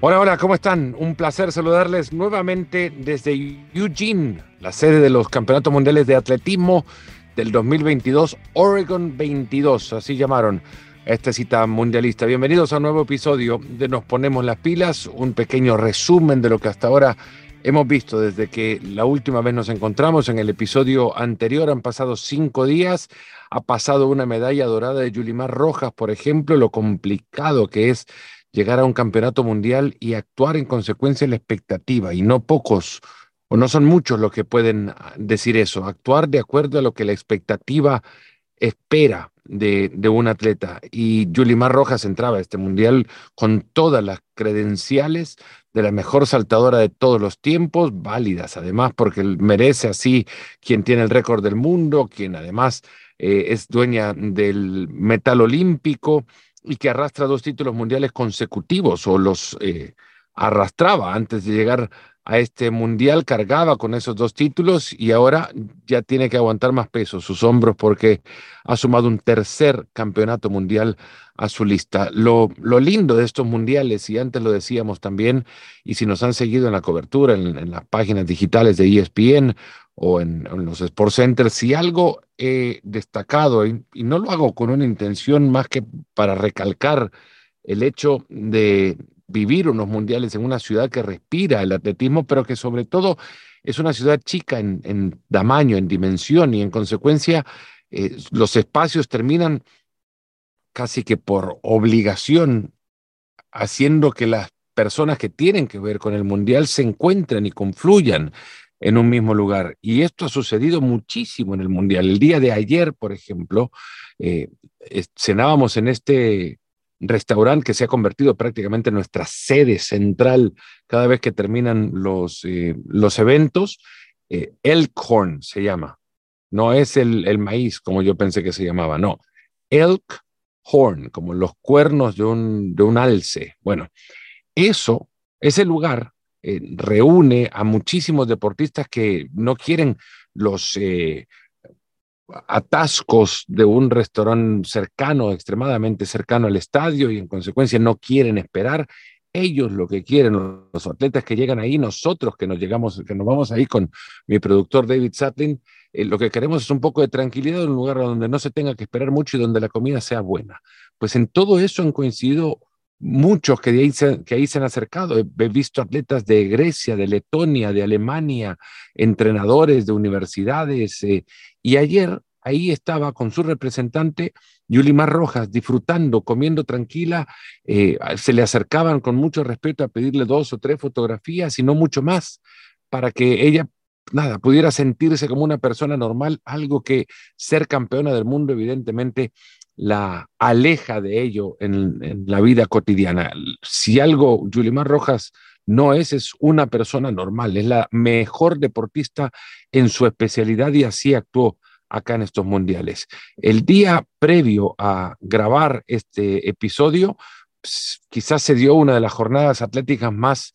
Hola, hola, ¿cómo están? Un placer saludarles nuevamente desde Eugene, la sede de los Campeonatos Mundiales de Atletismo del 2022, Oregon 22, así llamaron esta cita mundialista. Bienvenidos a un nuevo episodio de Nos Ponemos las Pilas, un pequeño resumen de lo que hasta ahora hemos visto desde que la última vez nos encontramos. En el episodio anterior han pasado cinco días, ha pasado una medalla dorada de Yulimar Rojas, por ejemplo, lo complicado que es llegar a un campeonato mundial y actuar en consecuencia de la expectativa. Y no pocos, o no son muchos los que pueden ah, decir eso, actuar de acuerdo a lo que la expectativa espera de, de un atleta. Y Yulimar Rojas entraba a este mundial con todas las credenciales de la mejor saltadora de todos los tiempos, válidas además, porque merece así quien tiene el récord del mundo, quien además eh, es dueña del metal olímpico y que arrastra dos títulos mundiales consecutivos o los eh, arrastraba antes de llegar a este mundial, cargaba con esos dos títulos y ahora ya tiene que aguantar más peso sus hombros porque ha sumado un tercer campeonato mundial a su lista. Lo, lo lindo de estos mundiales, y antes lo decíamos también, y si nos han seguido en la cobertura, en, las páginas digitales de ESPN o en, los Sports Centers, si algo he destacado, y, no lo hago con una intención más que para recalcar el hecho de, vivir unos mundiales en una ciudad que respira el atletismo, pero que sobre todo es una ciudad chica en, tamaño, en dimensión y en consecuencia eh, los espacios terminan casi que por obligación haciendo que las personas que tienen que ver con el mundial se encuentren y confluyan en un mismo lugar. Y esto ha sucedido muchísimo en el mundial. El día de ayer, por ejemplo, eh, cenábamos en este restaurante que se ha convertido prácticamente en nuestra sede central cada vez que terminan los, eh, los eventos. Eh, Elkhorn se llama. No es el, el, maíz como yo pensé que se llamaba, no. Elkhorn, como los cuernos de un, de un alce. Bueno, eso, ese lugar eh, reúne a muchísimos deportistas que no quieren los atascos de un restaurante cercano, extremadamente cercano al estadio y en consecuencia no quieren esperar. Ellos lo que quieren, los atletas que llegan ahí, nosotros que nos llegamos, que nos vamos ahí con mi productor David Satlin, eh, lo que queremos es un poco de tranquilidad en un lugar donde no se tenga que esperar mucho y donde la comida sea buena. Pues en todo eso han coincidido muchos que, ahí se, que ahí se han acercado. He visto atletas de Grecia, de Letonia, de Alemania, entrenadores de universidades. Eh, y ayer ahí estaba con su representante, Yulimar Rojas, disfrutando, comiendo tranquila. Eh, se le acercaban con mucho respeto a pedirle dos o tres fotografías y no mucho más, para que ella nada, pudiera sentirse como una persona normal, algo que ser campeona del mundo evidentemente la aleja de ello en, la vida cotidiana. Si algo Yulimar Rojas no es, es una persona normal, es la mejor deportista en su especialidad y así actuó acá en estos mundiales. El día previo a grabar este episodio, quizás se dio una de las jornadas atléticas más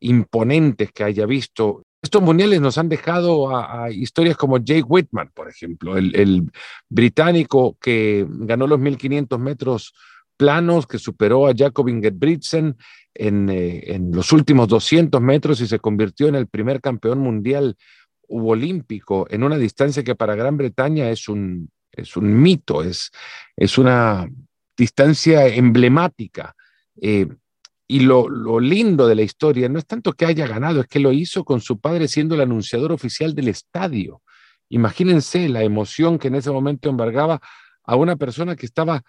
imponentes que haya visto estos mundiales nos han dejado a, historias como Jake Whitman, por ejemplo, el, británico que ganó los 1500 metros planos, que superó a Jacob Ingebrigtsen en, eh, en los últimos 200 metros y se convirtió en el primer campeón mundial olímpico en una distancia que para Gran Bretaña es un, es un mito, es, es una distancia emblemática. Eh, y lo, lindo de la historia no es tanto que haya ganado, es que lo hizo con su padre siendo el anunciador oficial del estadio. Imagínense la emoción que en ese momento embargaba a una persona que estaba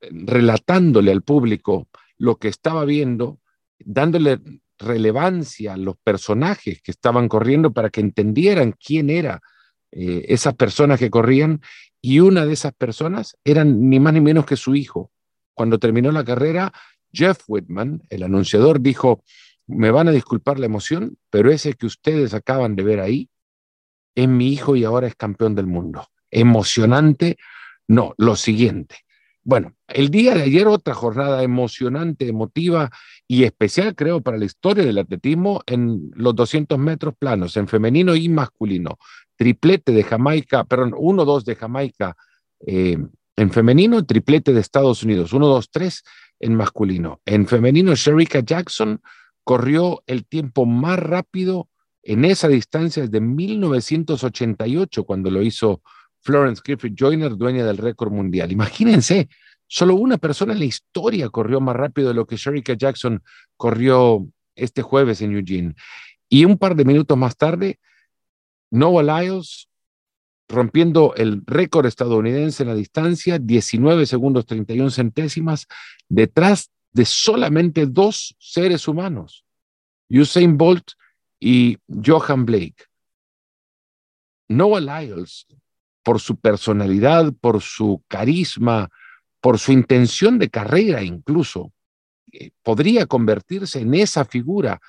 eh, relatándole al público lo que estaba viendo, dándole relevancia a los personajes que estaban corriendo para que entendieran quién era eh, esas personas que corrían y una de esas personas eran ni más ni menos que su hijo. Cuando terminó la carrera, Jeff Whitman, el anunciador, dijo, me van a disculpar la emoción, pero ese que ustedes acaban de ver ahí es mi hijo y ahora es campeón del mundo. Emocionante, no, lo siguiente. Bueno, el día de ayer otra jornada emocionante, emotiva y especial, creo, para la historia del atletismo en los 200 metros planos, en femenino y masculino. Triplete de Jamaica, perdón, 1-2 de Jamaica eh, en femenino, triplete de Estados Unidos, 1-2-3 en masculino. En femenino, Sherika Jackson corrió el tiempo más rápido en esa distancia desde 1988, cuando lo hizo Florence Griffith Joyner, dueña del récord mundial. Imagínense, solo una persona en la historia corrió más rápido de lo que Sherika Jackson corrió este jueves en Eugene. Y un par de minutos más tarde, Noah Lyles rompiendo el récord estadounidense en la distancia, 19 segundos 31 centésimas, detrás de solamente dos seres humanos, Usain Bolt y Johan Blake. Noah Lyles, por su personalidad, por su carisma, por su intención de carrera incluso, eh, podría convertirse en esa figura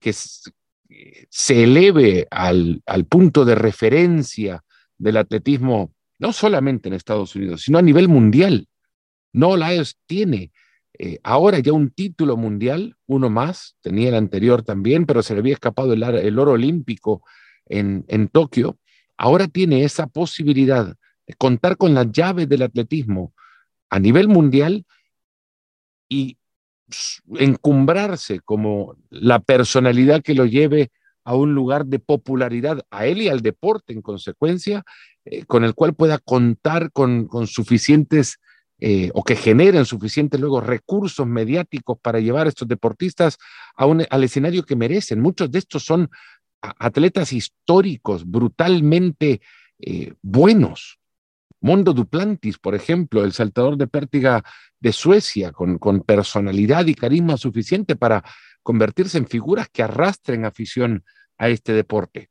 que se eleve al, al punto de referencia del atletismo, no solamente en Estados Unidos, sino a nivel mundial. No Lyles tiene eh, ahora ya un título mundial, uno más, tenía el anterior también, pero se le había escapado el, oro olímpico en, en Tokio. Ahora tiene esa posibilidad de contar con las llaves del atletismo a nivel mundial y encumbrarse como la personalidad que lo lleve a un lugar de popularidad a él y al deporte en consecuencia, eh, con el cual pueda contar con, suficientes eh, o que generen suficientes luego recursos mediáticos para llevar a estos deportistas a un, al escenario que merecen. Muchos de estos son atletas históricos, brutalmente eh, buenos. Mondo Duplantis, por ejemplo, el saltador de pértiga de Suecia, con, con personalidad y carisma suficiente para convertirse en figuras que arrastren afición a este deporte.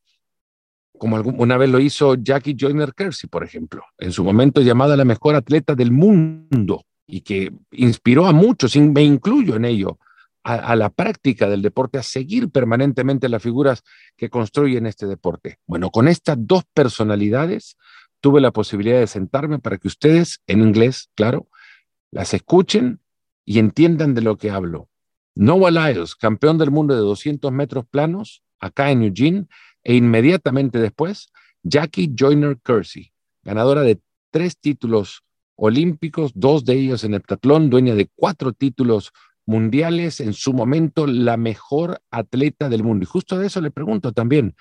Como una vez lo hizo Jackie Joyner Kersey, por ejemplo, en su momento llamada la mejor atleta del mundo y que inspiró a muchos, me incluyo en ello, a, la práctica del deporte, a seguir permanentemente las figuras que construyen este deporte. Bueno, con estas dos personalidades tuve la posibilidad de sentarme para que ustedes, en inglés, claro, las escuchen y entiendan de lo que hablo. Noah Lyles, campeón del mundo de 200 metros planos, acá en Eugene, e inmediatamente después, Jackie Joyner Kersey, ganadora de tres títulos olímpicos, dos de ellos en heptatlón, dueña de cuatro títulos mundiales, en su momento la mejor atleta del mundo. Y justo de eso le pregunto también,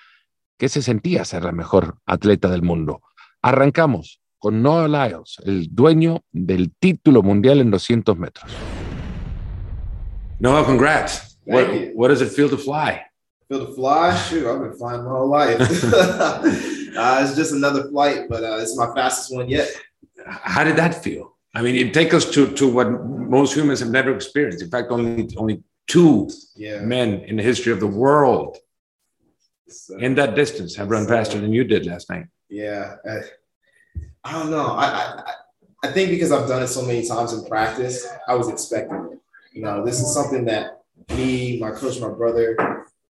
¿qué se sentía ser la mejor atleta del mundo? Arrancamos con Noah Lyles, el dueño del título mundial en 200 metros. Noah, congrats. Thank What, what, does it feel to fly? Feel to fly? Shoot, I've been flying my whole life. uh, it's just another flight, but uh, it's my fastest one yet. How did that feel? I mean, it take us to to what most humans have never experienced. In fact, only only two yeah. men in the history of the world so, in that distance have run so, faster than you did last night. Yeah, I, I don't know. I, I I think because I've done it so many times in practice, I was expecting it. You know, this is something that me, my coach, my brother,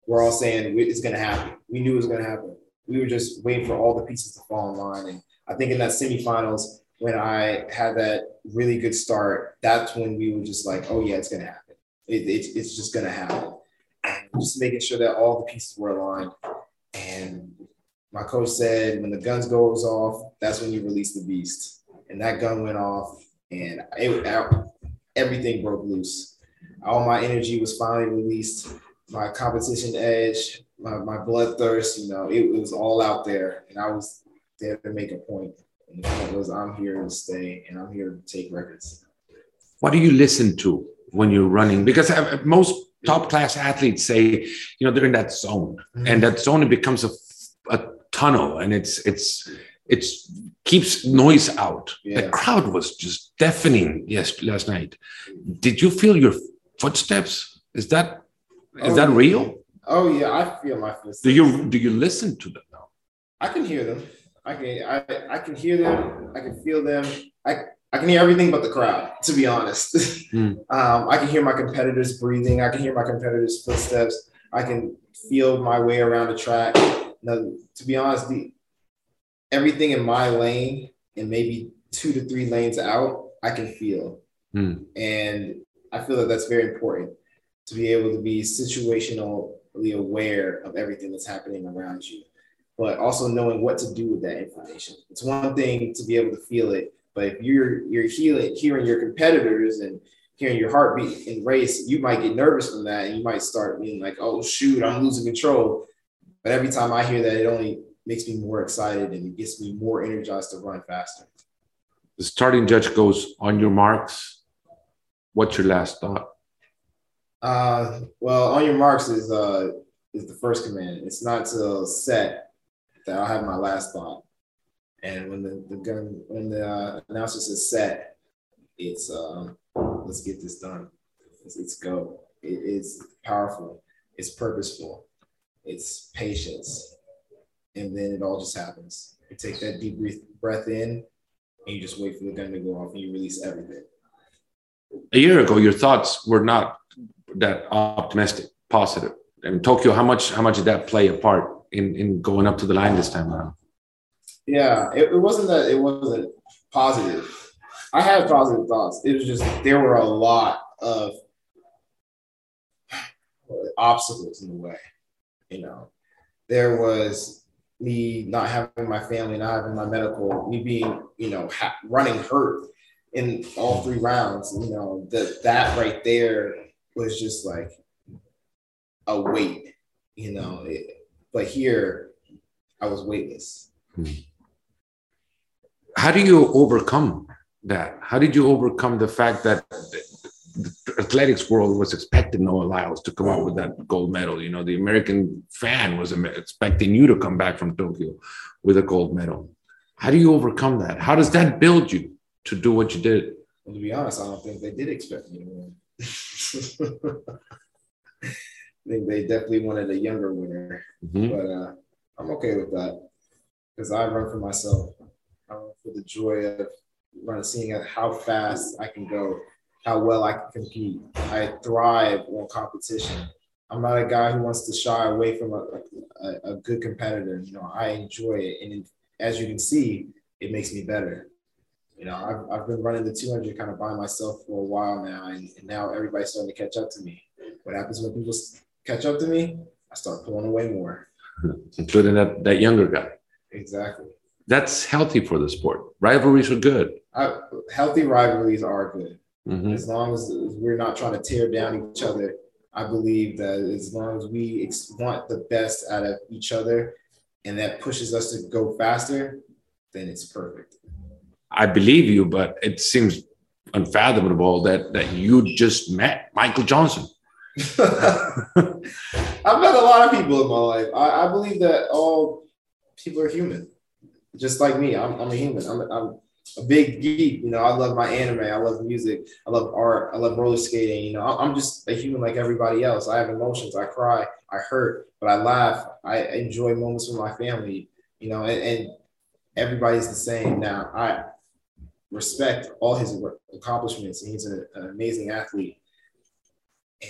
we're all saying it's going to happen. We knew it was going to happen. We were just waiting for all the pieces to fall in line. And I think in that semifinals, when I had that really good start, that's when we were just like, oh, yeah, it's going to happen. It, it, it's just going to happen. And just making sure that all the pieces were aligned. And my coach said, when the guns goes off, that's when you release the beast. And that gun went off, and it, everything broke loose. All my energy was finally released. My competition edge, my, my bloodthirst, you know, it, it was all out there. And I was there to make a point. And the point was, I'm here to stay and I'm here to take records. What do you listen to when you're running? Because uh, most top class athletes say, you know, they're in that zone, mm-hmm. and that zone becomes a, a tunnel, and it's it's it's keeps noise out. Yeah. The crowd was just deafening yes last night. Did you feel your footsteps? Is that is oh, that real? Oh yeah, I feel my footsteps. Do you do you listen to them now? I can hear them. I can I, I can hear them. I can feel them. I I can hear everything but the crowd, to be honest. Mm. um, I can hear my competitors breathing. I can hear my competitors' footsteps. I can feel my way around the track. Now, to be honest, the everything in my lane and maybe two to three lanes out, I can feel. Mm. And I feel that that's very important to be able to be situationally aware of everything that's happening around you, but also knowing what to do with that information. It's one thing to be able to feel it, but if you're you're healing, hearing your competitors and hearing your heartbeat in race, you might get nervous from that and you might start being like, oh shoot, I'm losing control. But every time I hear that, it only makes me more excited and it gets me more energized to run faster. The starting judge goes on your marks. What's your last thought? Uh, well, on your marks is uh is the first command. It's not to set that I'll have my last thought. And when the, the gun when the uh, announcer says set, it's um let's get this done. It's, it's go. It, it's powerful. It's purposeful. It's patience, and then it all just happens. You take that deep breath in, and you just wait for the gun to go off, and you release everything. A year ago, your thoughts were not that optimistic, positive. Mean, Tokyo, how much how much did that play a part in in going up to the line this time around? Yeah, it, it wasn't that it wasn't positive. I had positive thoughts. It was just there were a lot of obstacles in the way. You know, there was me not having my family, not having my medical, me being, you know, ha- running hurt in all three rounds. You know, that that right there was just like a weight, you know. It, but here, I was weightless. Hmm. How do you overcome that? How did you overcome the fact that athletics world was expecting Noah Lyles to come out with that gold medal? You know, the American fan was expecting you to come back from Tokyo with a gold medal. How do you overcome that? How does that build you to do what you did? Well, to be honest, I don't think they did expect me to win. I think they definitely wanted a younger winner, mm-hmm. but uh, I'm okay with that because I run for myself. I run for the joy of running, seeing how fast I can go, how well I can compete. I thrive on competition. I'm not a guy who wants to shy away from a, a, a good competitor. You know, I enjoy it, and as you can see, it makes me better. You know, I've, I've been running the 200 kind of by myself for a while now, and, and now everybody's starting to catch up to me. What happens when people catch up to me? I start pulling away more, including that that younger guy. Exactly. That's healthy for the sport. Rivalries are good. I, healthy rivalries are good. Mm-hmm. As long as we're not trying to tear down each other, I believe that as long as we ex- want the best out of each other and that pushes us to go faster, then it's perfect. I believe you, but it seems unfathomable that that you just met Michael Johnson. I've met a lot of people in my life. I, I, believe that all people are human, just like me. I'm, I'm a human. I'm, I'm a big geek. You know, I love my anime. I love music. I love art. I love roller skating. You know, I'm just a human like everybody else. I have emotions. I cry. I hurt, but I laugh. I enjoy moments with my family. You know, and, and everybody's the same. Now, I respect all his accomplishments, and he's an, an amazing athlete.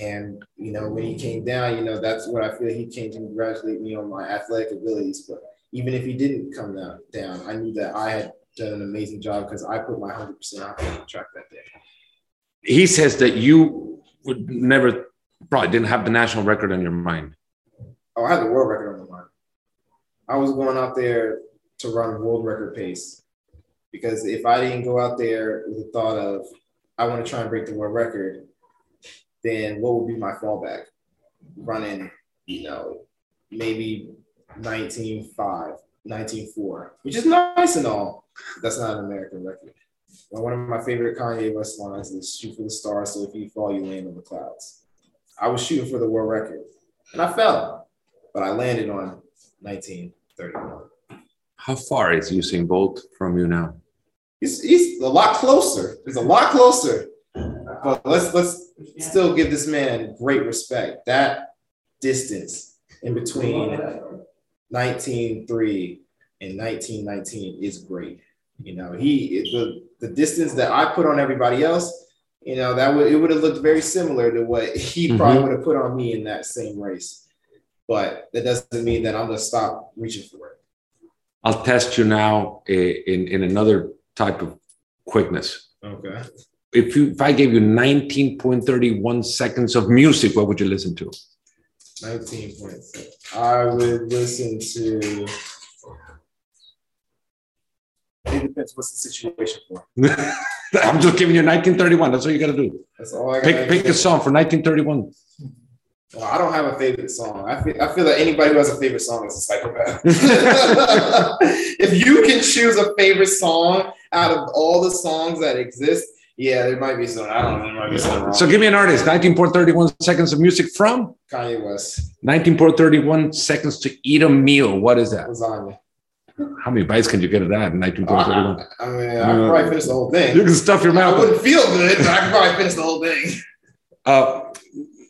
And you know, when he came down, you know, that's what I feel he came to congratulate me on my athletic abilities. But even if he didn't come down, down I knew that I had done an amazing job because I put my 100% out on the track that day. He says that you would never, probably didn't have the national record on your mind. Oh, I had the world record on my mind. I was going out there to run world record pace because if I didn't go out there with the thought of I want to try and break the world record, then what would be my fallback? Running, you know, maybe 19.5, 19.4, which is nice and all. That's not an American record. But one of my favorite Kanye West lines is shoot for the stars, so if you fall, you land on the clouds. I was shooting for the world record and I fell, but I landed on 1931. How far is Usain Bolt from you now? He's, he's a lot closer. He's a lot closer. But let's let's still give this man great respect. That distance in between 1903 and 1919 is great. You know, he the the distance that I put on everybody else, you know, that would it would have looked very similar to what he mm-hmm. probably would have put on me in that same race. But that doesn't mean that I'm gonna stop reaching for it. I'll test you now in, in another type of quickness. Okay. If you if I gave you 19.31 seconds of music, what would you listen to? 19 points. I would listen to it depends what's the situation for. I'm just giving you 1931. That's all you got to do. That's all I got. Pick, pick a song for 1931. Well, I don't have a favorite song. I feel, I feel that anybody who has a favorite song is a psychopath. if you can choose a favorite song out of all the songs that exist, yeah, there might be some. I don't know. There might be some wrong. So give me an artist. 19.31 seconds of music from Kanye West, 19.31 seconds to eat a meal. What is that? lasagna. How many bites can you get of that in I, 19.31? I mean, I could probably finish the whole thing. You can stuff your mouth. I wouldn't feel good, but I could probably finish the whole thing. Uh,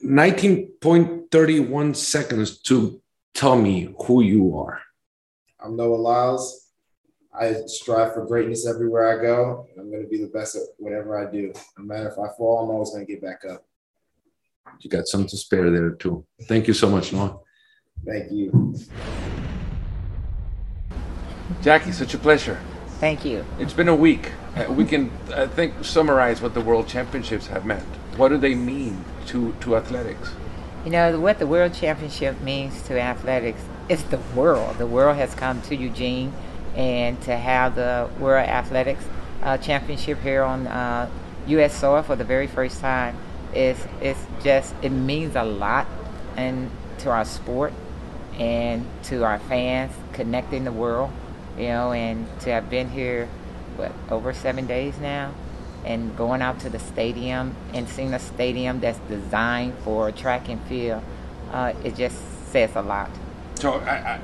19.31 seconds to tell me who you are. I'm Noah Lyles. I strive for greatness everywhere I go. I'm going to be the best at whatever I do. No matter if I fall, I'm always going to get back up. You got some to spare there too. Thank you so much, Noah. Thank you. Jackie, such a pleasure. Thank you. It's been a week. Uh, we can, I think, summarize what the World Championships have meant. What do they mean to, to athletics? You know, what the World Championship means to athletics is the world. The world has come to Eugene, and to have the World Athletics uh, Championship here on uh, U.S. soil for the very first time is it's just it means a lot and to our sport and to our fans connecting the world, you know, and to have been here what over seven days now and going out to the stadium and seeing a stadium that's designed for track and field, uh, it just says a lot. So I,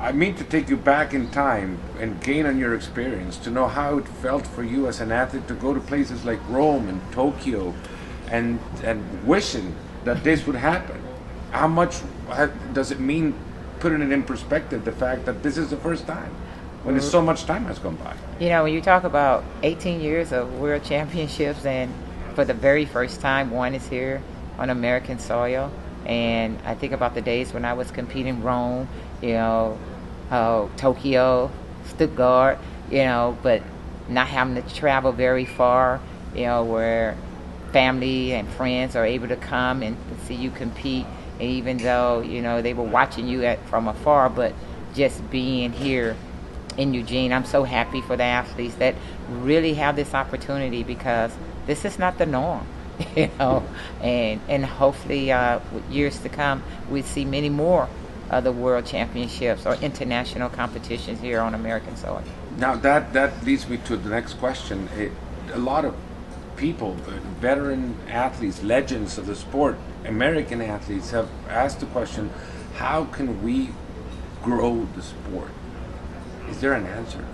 I, I mean to take you back in time and gain on your experience to know how it felt for you as an athlete to go to places like Rome and Tokyo, and and wishing that this would happen. How much does it mean, putting it in perspective, the fact that this is the first time when so much time has gone by? You know, when you talk about 18 years of world championships, and for the very first time, one is here on American soil. And I think about the days when I was competing Rome, you know, uh, Tokyo, Stuttgart, you know, but not having to travel very far, you know, where family and friends are able to come and see you compete. And even though, you know, they were watching you at, from afar, but just being here in Eugene. I'm so happy for the athletes that really have this opportunity because this is not the norm, you know. And and hopefully, uh, years to come, we see many more of the world championships or international competitions here on American soil. Now that that leads me to the next question. It, a lot of people, uh, veteran athletes, legends of the sport, American athletes have asked the question, how can we grow the sport? Is there an answer?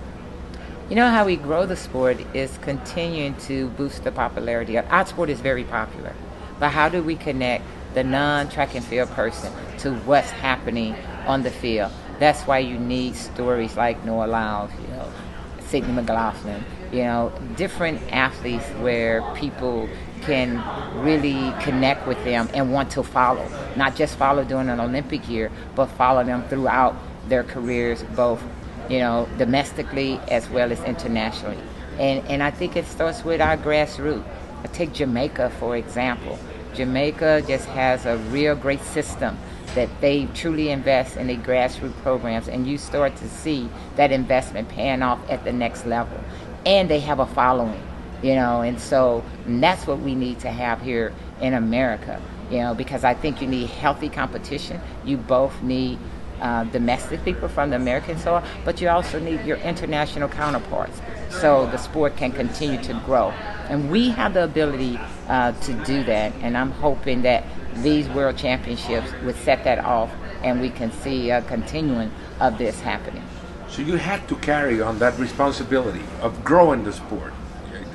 You know how we grow the sport is continuing to boost the popularity. of Our sport is very popular, but how do we connect the non-track and field person to what's happening on the field? That's why you need stories like Noah Lyles, you know, Sydney McLaughlin, you know, different athletes where people can really connect with them and want to follow. Not just follow during an Olympic year, but follow them throughout their careers, both you know, domestically as well as internationally. And, and I think it starts with our grassroots. I take Jamaica, for example. Jamaica just has a real great system that they truly invest in the grassroots programs, and you start to see that investment paying off at the next level. And they have a following, you know, and so and that's what we need to have here in America, you know, because I think you need healthy competition. You both need uh, domestic people from the American soil, but you also need your international counterparts so the sport can continue to grow. And we have the ability uh, to do that, and I'm hoping that these World Championships would set that off and we can see a continuing of this happening. So you had to carry on that responsibility of growing the sport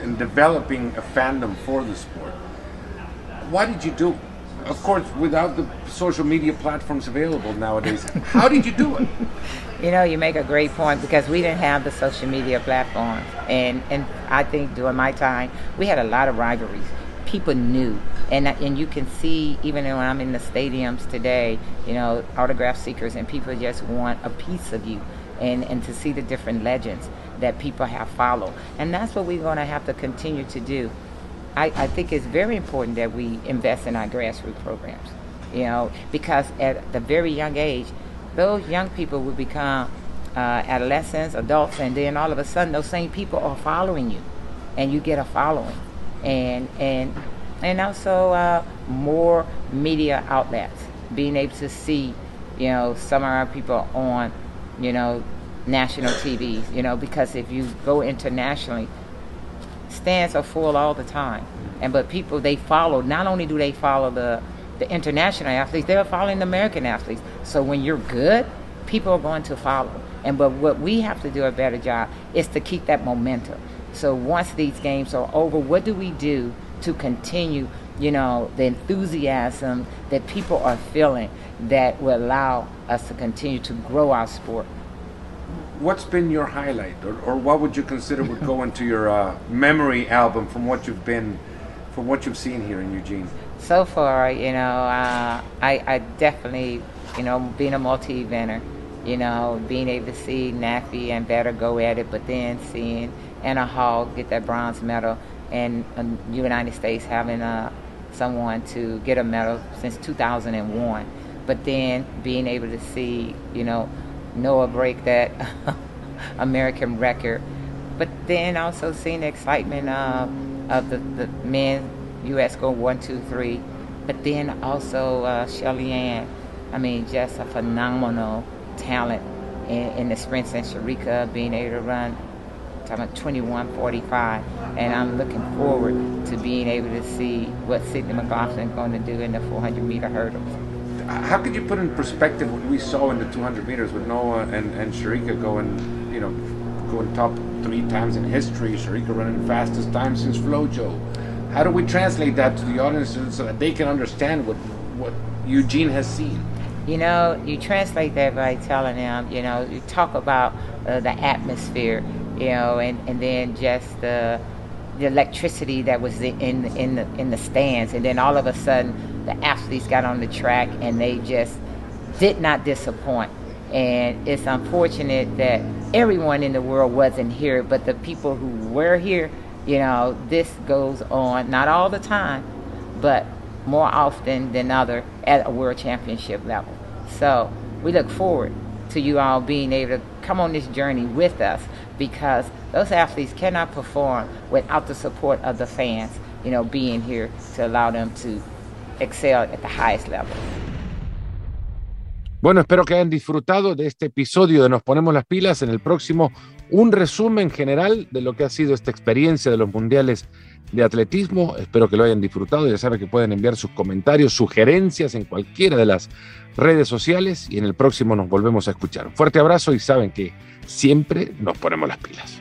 and developing a fandom for the sport. Why did you do? Of course, without the social media platforms available nowadays, how did you do it? You know, you make a great point because we didn't have the social media platforms, and and I think during my time we had a lot of rivalries. People knew, and and you can see even when I'm in the stadiums today, you know, autograph seekers and people just want a piece of you, and and to see the different legends that people have followed, and that's what we're going to have to continue to do. I, I think it's very important that we invest in our grassroots programs, you know, because at the very young age, those young people will become uh, adolescents, adults, and then all of a sudden those same people are following you. and you get a following, and and and also uh, more media outlets being able to see, you know, some of our people on, you know, national TVs, you know, because if you go internationally, stands are full all the time. And but people they follow, not only do they follow the the international athletes, they're following the American athletes. So when you're good, people are going to follow. And but what we have to do a better job is to keep that momentum. So once these games are over, what do we do to continue, you know, the enthusiasm that people are feeling that will allow us to continue to grow our sport? What's been your highlight, or, or what would you consider would go into your uh, memory album from what you've been, from what you've seen here in Eugene? So far, you know, uh, I, I definitely, you know, being a multi-eventer, you know, being able to see Nafi and Vetter go at it, but then seeing Anna Hall get that bronze medal, and uh, the United States having uh, someone to get a medal since 2001. But then being able to see, you know, Noah break that American record. But then also seeing the excitement of, of the, the men, U.S. go one, two, three. But then also uh, Shelly Ann, I mean, just a phenomenal talent in, in the sprints and Shericka being able to run talking about 2145 and I'm looking forward to being able to see what Sydney McLaughlin is going to do in the 400 meter hurdles. How could you put in perspective what we saw in the 200 meters with Noah and, and Shericka going, you know, going top three times in history, Shericka running fastest time since FloJo. How do we translate that to the audience so that they can understand what, what Eugene has seen? You know, you translate that by telling them, you know, you talk about uh, the atmosphere you know, and, and then just the the electricity that was in in the, in the stands, and then all of a sudden the athletes got on the track and they just did not disappoint. And it's unfortunate that everyone in the world wasn't here, but the people who were here, you know, this goes on not all the time, but more often than other at a world championship level. So we look forward to you all being able to come on this journey with us because those athletes cannot perform without the support of the fans, you know, being here to allow them to excel at the highest level. Bueno, espero que hayan disfrutado de este episodio de Nos Ponemos las Pilas. En el próximo, un resumen general de lo que ha sido esta experiencia de los mundiales de atletismo. Espero que lo hayan disfrutado. Ya saben que pueden enviar sus comentarios, sugerencias en cualquiera de las redes sociales y en el próximo nos volvemos a escuchar. Un fuerte abrazo y saben que siempre nos ponemos las pilas.